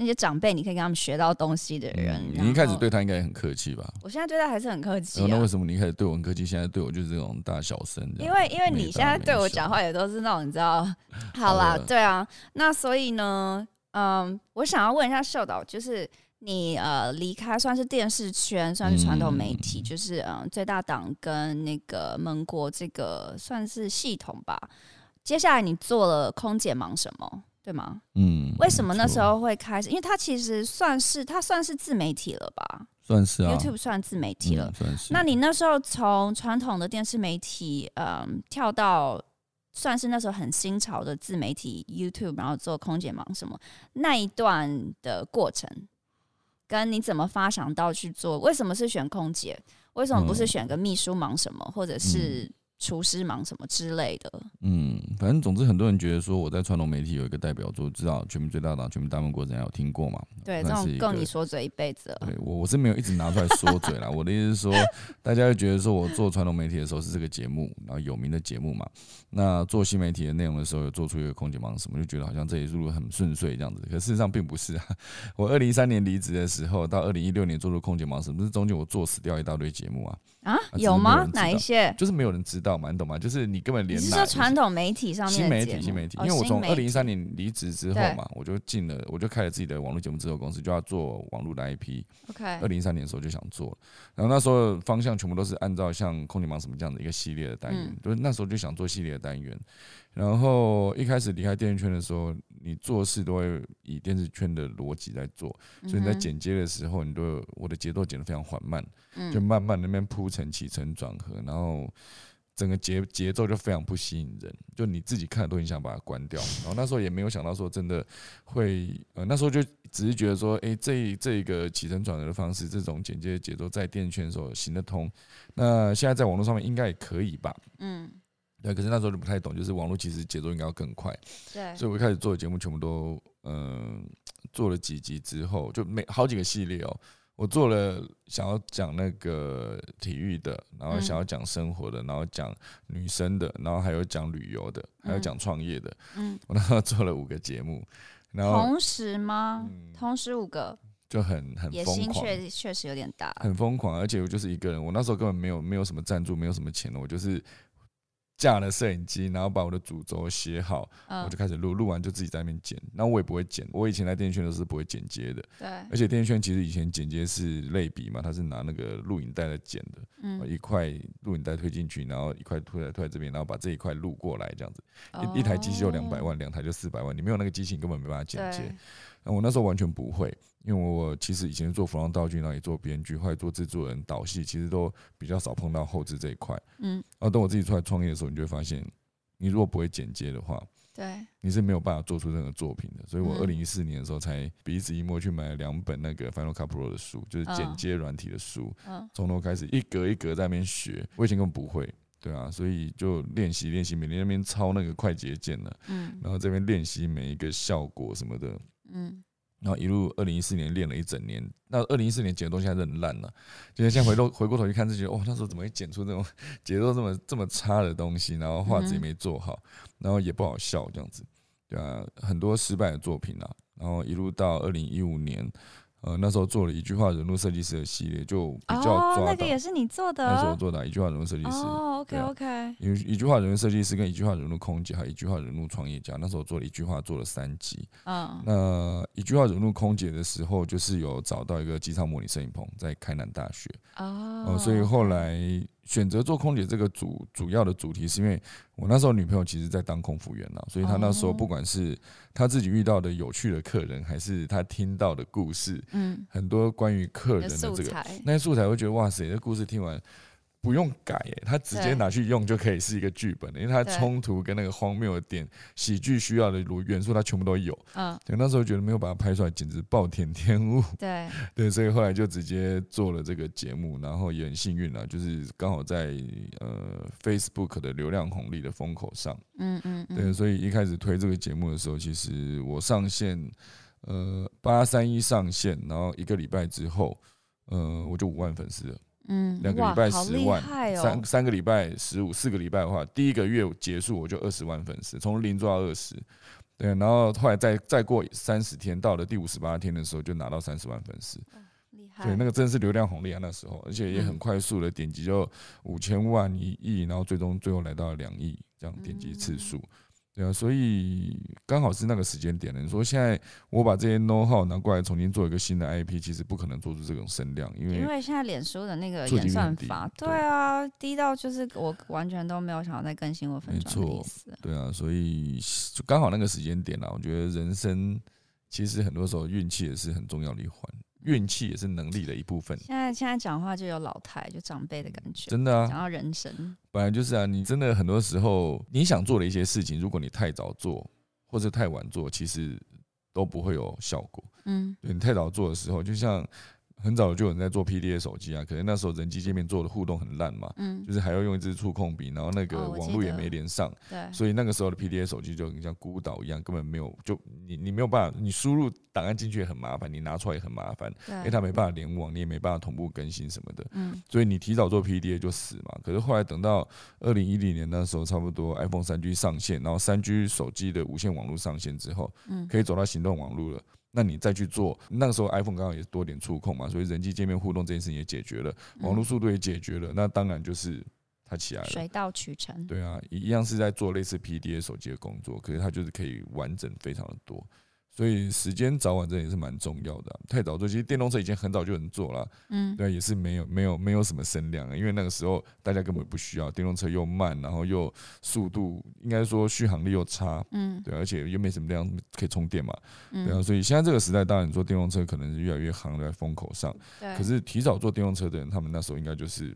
那些长辈，你可以跟他们学到东西的人。嗯、你一开始对他应该也很客气吧？我现在对他还是很客气、啊。那为什么你一开始对我很客气，现在对我就是这种大小声？因为因为你现在对我讲话也都是那种你知道？好啦，对啊，那所以呢，嗯，我想要问一下秀导，就是你呃离开算是电视圈，算是传统媒体，嗯、就是嗯最大党跟那个盟国这个算是系统吧。接下来你做了空姐忙什么？对吗？嗯，为什么那时候会开始？因为它其实算是它算是自媒体了吧？算是啊，YouTube 算自媒体了。嗯、算是。那你那时候从传统的电视媒体，嗯，跳到算是那时候很新潮的自媒体 YouTube，然后做空姐忙什么那一段的过程，跟你怎么发想到去做？为什么是选空姐？为什么不是选个秘书忙什么，嗯、或者是？厨师忙什么之类的？嗯，反正总之，很多人觉得说我在传统媒体有一个代表作，知道全民最大党、全民大闷锅，人家有听过吗？对，这种够你说嘴一辈子了。对，我我是没有一直拿出来说嘴啦。我的意思是说，大家会觉得说我做传统媒体的时候是这个节目，然后有名的节目嘛。那做新媒体的内容的时候，有做出一个空姐忙什么，就觉得好像这一路很顺遂这样子。可事实上并不是啊。我二零一三年离职的时候，到二零一六年做出空姐忙什么，是中间我做死掉一大堆节目啊。啊，有吗？哪一些？就是没有人知道嘛，你懂吗？就是你根本连。你是说传统媒体上面新媒体，新媒体，因为我从二零一三年离职之后嘛，我就进了，我就开了自己的网络节目制作公司，就要做网络的 IP。OK。二零一三年的时候就想做，然后那时候方向全部都是按照像空姐忙什么这样的一个系列的单元，就是那时候就想做系列的单元。然后一开始离开电视圈的时候，你做事都会以电视圈的逻辑在做，所以你在剪接的时候，你都有我的节奏剪得非常缓慢，就慢慢那边铺陈起承转合，然后整个节节奏就非常不吸引人，就你自己看都很想把它关掉。然后那时候也没有想到说真的会，呃，那时候就只是觉得说，哎，这这个起承转合的方式，这种剪接的节奏在电视圈的时候行得通，那现在在网络上面应该也可以吧？嗯。对，可是那时候就不太懂，就是网络其实节奏应该要更快。对，所以我一开始做的节目全部都，嗯、呃，做了几集之后，就每好几个系列哦。我做了想要讲那个体育的，然后想要讲生活的，然后讲女生的，然后还有讲旅游的，还有讲创业的。嗯，我那时候做了五个节目，然后同时吗？嗯、同时五个，就很很疯狂，野心确确实有点大，很疯狂，而且我就是一个人，我那时候根本没有没有什么赞助，没有什么钱的，我就是。架了摄影机，然后把我的主轴写好，我就开始录，录完就自己在那边剪。然后我也不会剪，我以前在电视圈都是不会剪接的。对，而且电视圈其实以前剪接是类比嘛，他是拿那个录影带来剪的，嗯，一块录影带推进去，然后一块推来推来这边，然后把这一块录过来，这样子。一一台机器就两百万，两台就四百万，你没有那个机器，你根本没办法剪接。那我那时候完全不会，因为我其实以前做服装道具，然后也做编剧，后来做制作人、导戏，其实都比较少碰到后置这一块。嗯，然后等我自己出来创业的时候，你就会发现，你如果不会剪接的话，对，你是没有办法做出任何作品的。所以我二零一四年的时候才鼻子一摸去买了两本那个 Final Cut Pro 的书，就是剪接软体的书，从头开始一格一格在那边学。我以前根本不会，对啊，所以就练习练习，每天那边抄那个快捷键呢，嗯，然后这边练习每一个效果什么的。嗯，然后一路二零一四年练了一整年，那二零一四年剪的东西还是很烂呢。就是现在回头回过头去看，自己哦，那时候怎么会剪出这种节奏这么这么差的东西？然后画质也没做好，然后也不好笑，这样子，对啊，很多失败的作品啊。然后一路到二零一五年。呃，那时候做了一句话人物设计师的系列，就比较抓。哦，那个也是你做的。那时候做的一句话人物设计师。哦，OK OK。因为一句话人物设计师跟一句话人物空姐，还有一句话人物创业家。那时候做了一句话做了三集。嗯。那一句话人物空姐的时候，就是有找到一个机舱模拟摄影棚，在开南大学。哦。呃，所以后来。选择做空姐这个主主要的主题，是因为我那时候女朋友其实在当空服员了，所以她那时候不管是她自己遇到的有趣的客人，还是她听到的故事，嗯，很多关于客人的这个那些素材，会觉得哇塞，这故事听完。不用改诶，他直接拿去用就可以是一个剧本，因为他冲突跟那个荒谬的点、喜剧需要的元素，他全部都有。嗯，对，那时候觉得没有把它拍出来，简直暴殄天物。对 对，所以后来就直接做了这个节目，然后也很幸运了，就是刚好在呃 Facebook 的流量红利的风口上。嗯嗯，对，所以一开始推这个节目的时候，其实我上线呃八三一上线，然后一个礼拜之后，呃我就五万粉丝了。嗯，两个礼拜十万，哦、三三个礼拜十五，四个礼拜的话，第一个月结束我就二十万粉丝，从零做到二十，对，然后后来再再过三十天，到了第五十八天的时候，就拿到三十万粉丝，厉害。对，那个真的是流量红利啊，那时候，而且也很快速的点击就五千万、一亿，然后最终最后来到了两亿这样点击次数。嗯对啊，所以刚好是那个时间点了。你说现在我把这些 know how 拿过来重新做一个新的 IP，其实不可能做出这种声量，因为因为现在脸书的那个演算法，对啊，低到就是我完全都没有想要再更新我粉专的意思。对啊，所以就刚好那个时间点了。我觉得人生其实很多时候运气也是很重要的一环。运气也是能力的一部分。现在现在讲话就有老态，就长辈的感觉。真的啊，讲到人生，本来就是啊。你真的很多时候你想做的一些事情，如果你太早做或者太晚做，其实都不会有效果。嗯，对，你太早做的时候，就像。很早就有人在做 PDA 手机啊，可能那时候人机界面做的互动很烂嘛，嗯，就是还要用一支触控笔，然后那个网络也没连上，对，所以那个时候的 PDA 手机就很像孤岛一样，根本没有，就你你没有办法，你输入档案进去也很麻烦，你拿出来也很麻烦，因为它没办法联网，你也没办法同步更新什么的，嗯，所以你提早做 PDA 就死嘛。可是后来等到二零一零年那时候，差不多 iPhone 三 G 上线，然后三 G 手机的无线网络上线之后，嗯，可以走到行动网络了。那你再去做，那个时候 iPhone 刚好也多点触控嘛，所以人机界面互动这件事情也解决了，网络速度也解决了，那当然就是它起来了，水到渠成。对啊，一样是在做类似 PDA 手机的工作，可是它就是可以完整非常的多。所以时间早晚这也是蛮重要的、啊。太早做，其实电动车以前很早就能做了，嗯，对，也是没有没有没有什么声量啊，因为那个时候大家根本不需要电动车又慢，然后又速度应该说续航力又差，嗯，对，而且又没什么量可以充电嘛，对啊，所以现在这个时代，当然你说电动车可能是越来越行在风口上，对，可是提早做电动车的人，他们那时候应该就是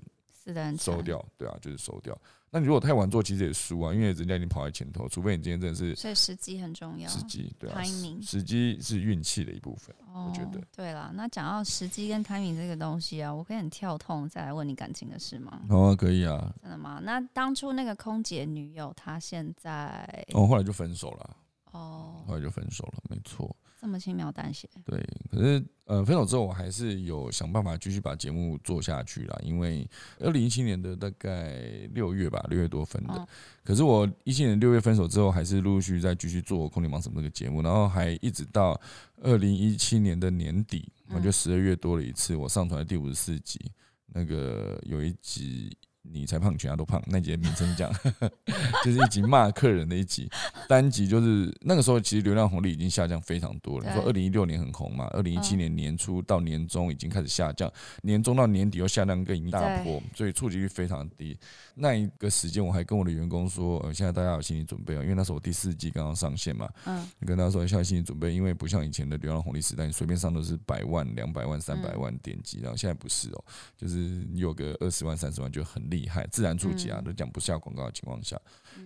收掉，对啊，就是收掉。那你如果太晚做，其实也输啊，因为人家已经跑在前头。除非你今天真的是，所以时机很重要。时机对啊时机是运气的一部分。哦，我觉得对啦。那讲到时机跟 timing 这个东西啊，我可以很跳痛再来问你感情的事吗？哦，可以啊。真的吗？那当初那个空姐女友，她现在哦，后来就分手了。哦，后来就分手了，没错。这么轻描淡写。对，可是呃，分手之后我还是有想办法继续把节目做下去啦。因为二零一七年的大概六月吧，六月多分的。哦、可是我一七年六月分手之后，还是陆陆续续在继续做《空姐忙什么》这个节目，然后还一直到二零一七年的年底，我就十二月多了一次，我上传了第五十四集，那个有一集。你才胖，全家都胖。那集名称讲，就是一集骂客人的一集，单集就是那个时候，其实流量红利已经下降非常多了。你说二零一六年很红嘛，二零一七年年初到年中已经开始下降，年中到年底又下降更一大波，所以触及率非常低。那一个时间，我还跟我的员工说，呃，现在大家有心理准备啊，因为那时候我第四季刚刚上线嘛，嗯，跟他说现在心理准备，因为不像以前的流量红利时代，你随便上都是百万、两百万、三百万点击，然后现在不是哦，就是你有个二十万、三十万就很厉害，自然触及啊，都讲不下广告的情况下，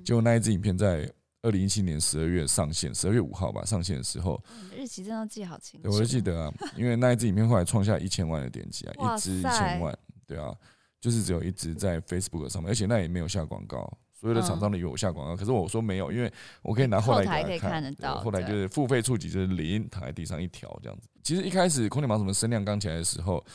结果那一支影片在二零一七年十二月上线，十二月五号吧上线的时候，日期真的记好清楚，对，我就记得啊，因为那一支影片后来创下一千万的点击啊，一支一千万，对啊。就是只有一直在 Facebook 上面，而且那也没有下广告。所有的厂商都以为我下广告，可是我说没有，因为我可以拿后台给他看。得到后来就是付费触及就是零，躺在地上一条这样子。其实一开始空姐忙什么声量刚起来的时候，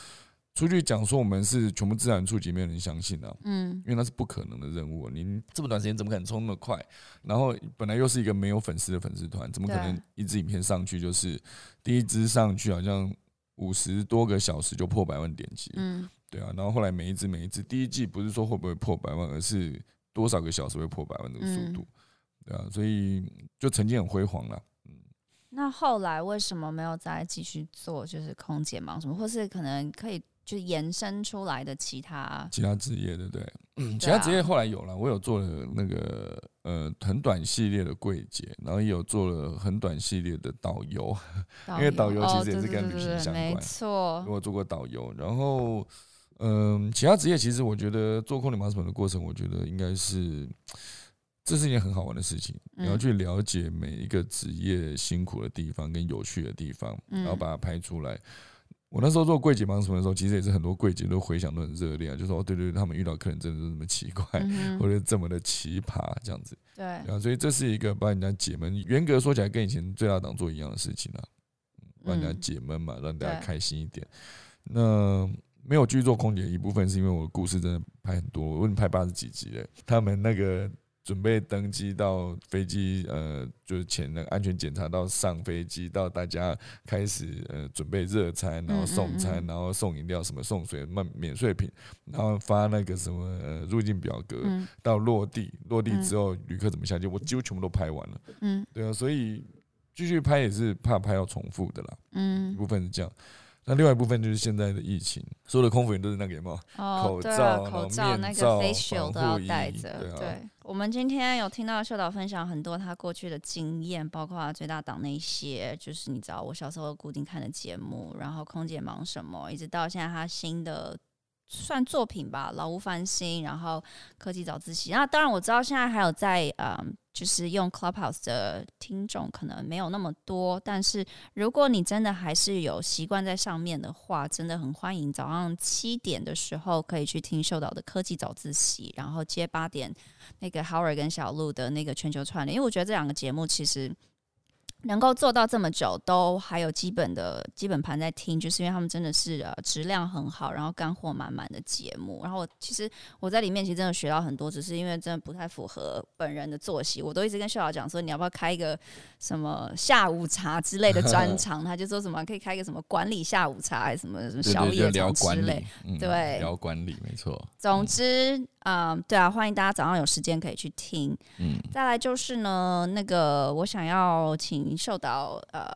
出去讲说我们是全部自然触及，没有人相信啊。嗯，因为那是不可能的任务。您这么短时间怎么可能冲那么快？然后本来又是一个没有粉丝的粉丝团，怎么可能一支影片上去就是第一支上去好像五十多个小时就破百万点击？嗯。对啊，然后后来每一支每一支，第一季不是说会不会破百万，而是多少个小时会破百万这个速度，对啊，所以就曾经很辉煌了。嗯，那后来为什么没有再继续做？就是空姐忙什么，或是可能可以就延伸出来的其他其他职业，对不对？嗯，其他职业后来有了，我有做了那个呃很短系列的柜姐，然后也有做了很短系列的导游，因为导游其实也是跟旅行相关，没错，我做过导游，然后。嗯，其他职业其实我觉得做空姐忙什么的过程，我觉得应该是这是一件很好玩的事情。你要去了解每一个职业辛苦的地方跟有趣的地方，然后把它拍出来。我那时候做柜姐忙什么的时候，其实也是很多柜姐都回想都很热烈啊，就说哦，对对对，他们遇到客人真的是这么奇怪，或者这么的奇葩这样子。对啊，所以这是一个帮人家解闷，严格说起来跟以前最大档做一样的事情啊，帮人家解闷嘛，让大家开心一点。那。没有继续做空姐，一部分是因为我的故事真的拍很多，我问你拍八十几集了，他们那个准备登机到飞机，呃，就是前那个安全检查到上飞机，到大家开始呃准备热餐，然后送餐，然后送饮料，什么送水、免免税品，然后发那个什么呃入境表格，到落地，落地之后旅客怎么下机，我几乎全部都拍完了。嗯，对啊，所以继续拍也是怕拍到重复的啦。嗯，一部分是这样。那另外一部分就是现在的疫情，所有的空服员都是那个什么、哦、口罩、口罩、那个要戴着。对，啊、对，我们今天有听到秀导分享很多他过去的经验，包括最大档那些，就是你知道我小时候固定看的节目，然后空姐忙什么，一直到现在他新的算作品吧，《老屋翻新》，然后科技早自习。那当然我知道现在还有在嗯。就是用 Clubhouse 的听众可能没有那么多，但是如果你真的还是有习惯在上面的话，真的很欢迎早上七点的时候可以去听秀导的科技早自习，然后接八点那个 Howard 跟小鹿的那个全球串联，因为我觉得这两个节目其实。能够做到这么久，都还有基本的基本盘在听，就是因为他们真的是呃质量很好，然后干货满满的节目。然后我其实我在里面其实真的学到很多，只是因为真的不太符合本人的作息。我都一直跟秀瑶讲说，你要不要开一个什么下午茶之类的专 场？他就说什么可以开一个什么管理下午茶，还是什么什么宵夜之类。对，聊管理没错。总之，嗯、呃，对啊，欢迎大家早上有时间可以去听。嗯，再来就是呢，那个我想要请。受到呃，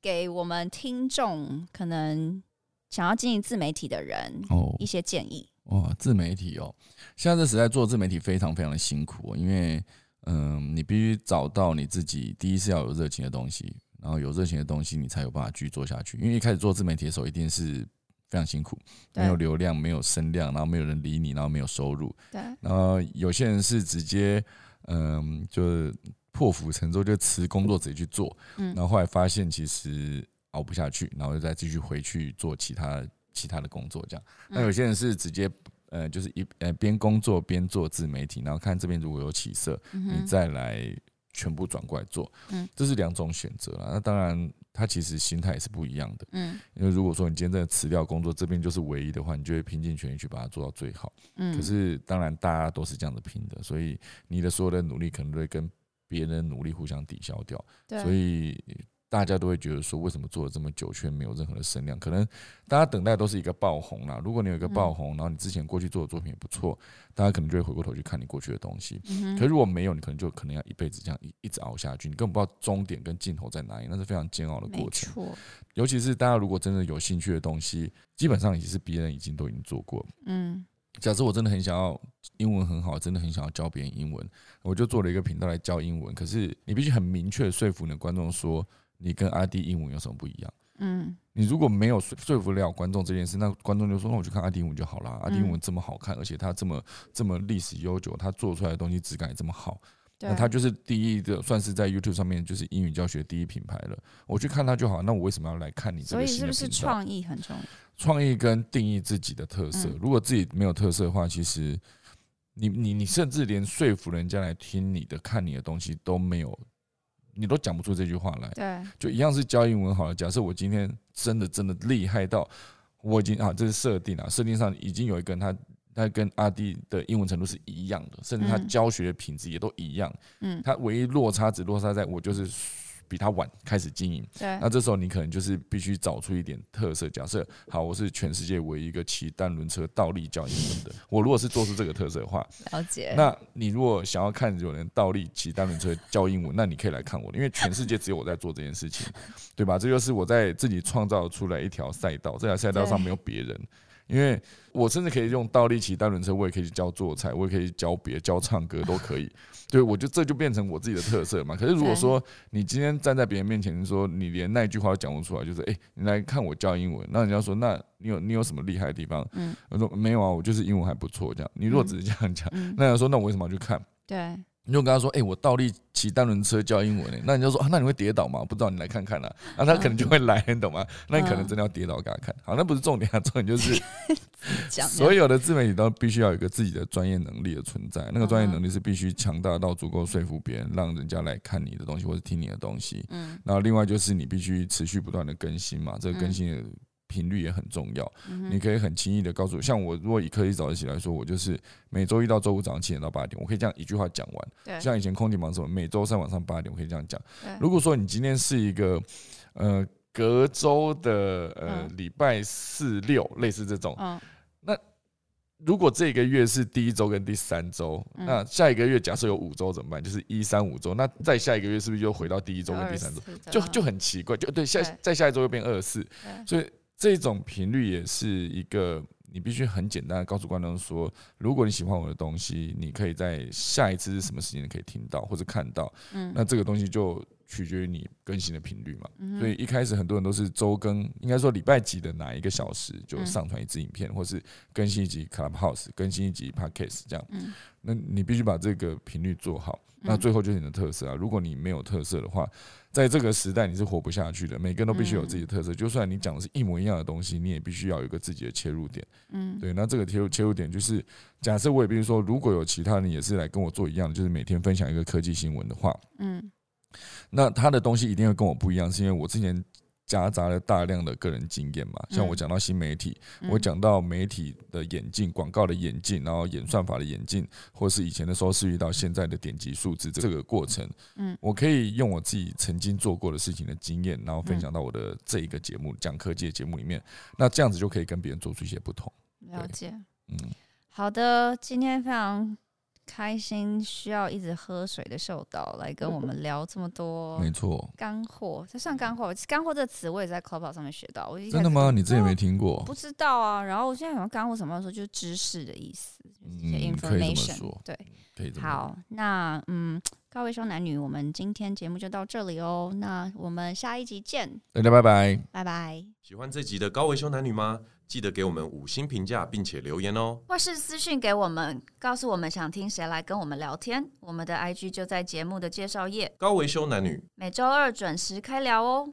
给我们听众可能想要经营自媒体的人哦一些建议哦。自媒体哦，现在这时代做自媒体非常非常的辛苦，因为嗯、呃，你必须找到你自己，第一是要有热情的东西，然后有热情的东西，你才有办法继续做下去。因为一开始做自媒体的时候，一定是非常辛苦，没有流量，没有声量，然后没有人理你，然后没有收入。对，然后有些人是直接嗯、呃，就是。破釜沉舟就辞工作直接去做，嗯然后后来发现其实熬不下去，然后又再继续回去做其他其他的工作，这样。那有些人是直接呃，就是一呃边工作边做自媒体，然后看这边如果有起色，你再来全部转过来做，嗯这是两种选择了。那当然，他其实心态也是不一样的，嗯因为如果说你今天真的辞掉工作，这边就是唯一的话，你就会拼尽全力去把它做到最好。嗯可是当然，大家都是这样子拼的，所以你的所有的努力可能都会跟。别人的努力互相抵消掉，所以大家都会觉得说，为什么做了这么久却没有任何的声量？可能大家等待都是一个爆红啦。如果你有一个爆红，然后你之前过去做的作品也不错，大家可能就会回过头去看你过去的东西。可是如果没有，你可能就可能要一辈子这样一一直熬下去，你根本不知道终点跟尽头在哪里，那是非常煎熬的过程。尤其是大家如果真的有兴趣的东西，基本上也是别人已经都已经做过。嗯。假设我真的很想要英文很好，真的很想要教别人英文，我就做了一个频道来教英文。可是你必须很明确说服你的观众说，你跟阿迪英文有什么不一样？嗯，你如果没有说说服了观众这件事，那观众就说，那我去看阿迪英文就好了。阿迪英文这么好看，而且他这么这么历史悠久，他做出来的东西质感也这么好。那他就是第一个，算是在 YouTube 上面就是英语教学第一品牌了。我去看他就好，那我为什么要来看你这个？所以是不是创意很重要？创意跟定义自己的特色。如果自己没有特色的话，其实你你你甚至连说服人家来听你的、看你的东西都没有，你都讲不出这句话来。对，就一样是教英文好了。假设我今天真的真的厉害到我已经啊，这是设定啊，设定上已经有一个人他。他跟阿弟的英文程度是一样的，甚至他教学的品质也都一样。嗯，他唯一落差只落差在我就是比他晚开始经营。对，那这时候你可能就是必须找出一点特色。假设好，我是全世界唯一一个骑单轮车倒立教英文的。我如果是做出这个特色的话，了解。那你如果想要看有人倒立骑单轮车教英文，那你可以来看我的，因为全世界只有我在做这件事情，对吧？这就是我在自己创造出来一条赛道，这条赛道上没有别人。因为我甚至可以用倒立骑单轮车，我也可以去教做菜，我也可以教别教唱歌都可以。对，我就这就变成我自己的特色嘛。可是如果说你今天站在别人面前说你连那句话都讲不出来，就是哎，你来看我教英文，那人家说那你有你有什么厉害的地方？嗯，我说没有啊，我就是英文还不错这样。你如果只是这样讲，那人家说那我为什么要去看？对。你就跟他说：“哎、欸，我倒立骑单轮车教英文呢。”那你就说：“啊，那你会跌倒吗？不知道，你来看看啊。”那他可能就会来，你懂吗？那你可能真的要跌倒给他看。好，那不是重点啊，重点就是 所有的自媒体都必须要有一个自己的专业能力的存在。那个专业能力是必须强大到足够说服别人，让人家来看你的东西或者听你的东西。嗯。然后另外就是你必须持续不断的更新嘛，这个更新的频率也很重要。嗯、你可以很轻易的告诉我，像我如果以科技早起来说，我就是每周一到周五早上七点到八点，我可以这样一句话讲完。对，像以前空姐忙什么，每周三晚上八点，我可以这样讲。如果说你今天是一个呃隔周的呃礼拜四六类似这种，嗯、那如果这个月是第一周跟第三周，嗯、那下一个月假设有五周怎么办？就是一三五周，那再下一个月是不是又回到第一周跟第三周？就就很奇怪，就对下再下一周又变二四，所以。这种频率也是一个，你必须很简单的告诉观众说，如果你喜欢我的东西，你可以在下一次是什么时间可以听到或者看到，嗯，那这个东西就取决于你更新的频率嘛。所以一开始很多人都是周更，应该说礼拜几的哪一个小时就上传一支影片，或是更新一集 Clubhouse，更新一集 Podcast 这样，那你必须把这个频率做好。那最后就是你的特色啊！如果你没有特色的话，在这个时代你是活不下去的。每个人都必须有自己的特色，就算你讲的是一模一样的东西，你也必须要有一个自己的切入点。嗯，对。那这个切入切入点就是，假设我也比如说，如果有其他人也是来跟我做一样的，就是每天分享一个科技新闻的话，嗯，那他的东西一定会跟我不一样，是因为我之前。夹杂了大量的个人经验嘛，像我讲到新媒体，嗯、我讲到媒体的演进、广告的演进，然后演算法的演进，或是以前的收视率到现在的点击数字这个过程，嗯，我可以用我自己曾经做过的事情的经验，然后分享到我的这一个节目讲科技的节目里面，那这样子就可以跟别人做出一些不同。了解，嗯，好的，今天非常。开心需要一直喝水的秀导来跟我们聊这么多，没错，干货，这算干货。干货这个词我也在 Clubhouse 上面学到，我真的吗？你之前没听过？不知道啊。然后我现在想干货什么时候就是知识的意思，就是一些 information。对，可以。好，那嗯，高维修男女，我们今天节目就到这里哦。那我们下一集见，大家拜拜，拜拜。喜欢这集的高维修男女吗？记得给我们五星评价，并且留言哦，或是私讯给我们，告诉我们想听谁来跟我们聊天。我们的 IG 就在节目的介绍页。高维修男女，每周二准时开聊哦。